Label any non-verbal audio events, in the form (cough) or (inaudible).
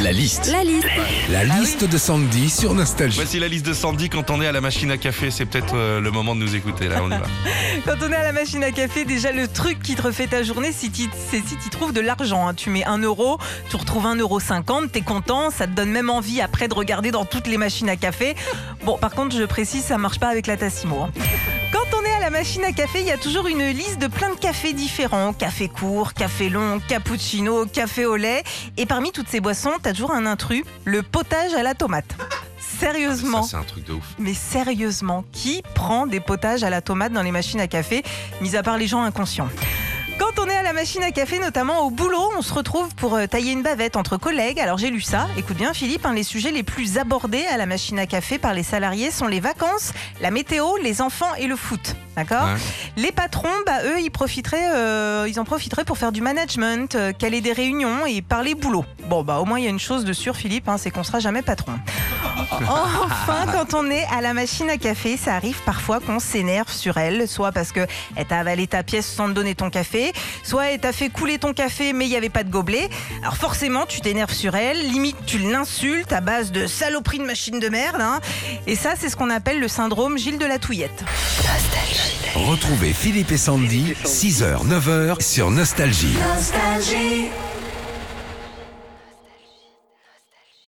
La liste. La liste. La de Sandy sur Nostalgie. Voici la liste de Sandy quand on est à la machine à café. C'est peut-être euh, le moment de nous écouter. Là, on y va. (laughs) Quand on est à la machine à café, déjà le truc qui te refait ta journée, si tu- c'est si tu trouves de l'argent. hein. Tu mets 1 euro, tu retrouves 1,50 euro, t'es content, ça te donne même envie après de regarder dans toutes les machines à café. Bon, par contre, je précise, ça marche pas avec la Tassimo. hein. La machine à café, il y a toujours une liste de plein de cafés différents. Café court, café long, cappuccino, café au lait. Et parmi toutes ces boissons, t'as toujours un intrus, le potage à la tomate. Sérieusement. C'est un truc de ouf. Mais sérieusement, qui prend des potages à la tomate dans les machines à café, mis à part les gens inconscients? Quand on est la machine à café, notamment au boulot, on se retrouve pour euh, tailler une bavette entre collègues. Alors j'ai lu ça. Écoute bien, Philippe, hein, les sujets les plus abordés à la machine à café par les salariés sont les vacances, la météo, les enfants et le foot. D'accord Ouais. Les patrons, bah, eux, ils profiteraient, euh, ils en profiteraient pour faire du management, euh, caler des réunions et parler boulot. Bon, bah au moins il y a une chose de sûr, Philippe, hein, c'est qu'on sera jamais patron. (laughs) Enfin, quand on est à la machine à café, ça arrive parfois qu'on s'énerve sur elle, soit parce que elle t'a avalé ta pièce sans te donner ton café, soit elle t'a fait couler ton café mais il n'y avait pas de gobelet. Alors forcément, tu t'énerves sur elle, limite tu l'insultes à base de saloperie de machine de merde. hein. Et ça, c'est ce qu'on appelle le syndrome Gilles de la Touillette. Retrouvez Philippe et Sandy, 6h, 9h sur Nostalgie. Nostalgie.